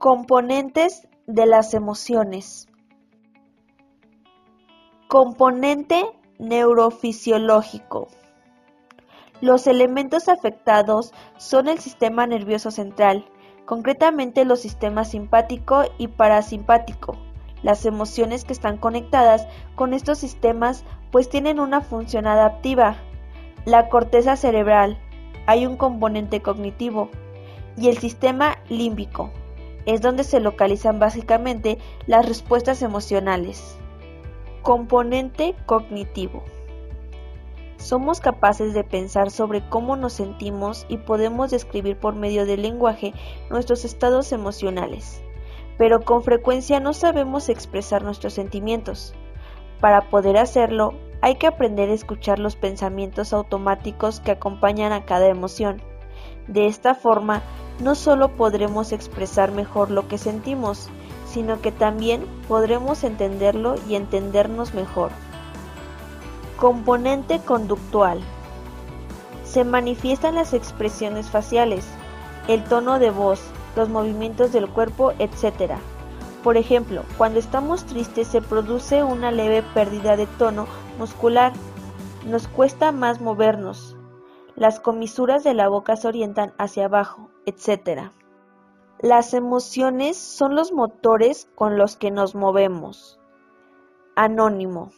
Componentes de las emociones. Componente neurofisiológico. Los elementos afectados son el sistema nervioso central, concretamente los sistemas simpático y parasimpático. Las emociones que están conectadas con estos sistemas pues tienen una función adaptiva. La corteza cerebral, hay un componente cognitivo, y el sistema límbico, es donde se localizan básicamente las respuestas emocionales. Componente cognitivo. Somos capaces de pensar sobre cómo nos sentimos y podemos describir por medio del lenguaje nuestros estados emocionales, pero con frecuencia no sabemos expresar nuestros sentimientos. Para poder hacerlo, hay que aprender a escuchar los pensamientos automáticos que acompañan a cada emoción. De esta forma, no solo podremos expresar mejor lo que sentimos, sino que también podremos entenderlo y entendernos mejor. Componente conductual. Se manifiestan las expresiones faciales, el tono de voz, los movimientos del cuerpo, etc. Por ejemplo, cuando estamos tristes se produce una leve pérdida de tono muscular, nos cuesta más movernos, las comisuras de la boca se orientan hacia abajo, etc. Las emociones son los motores con los que nos movemos. Anónimo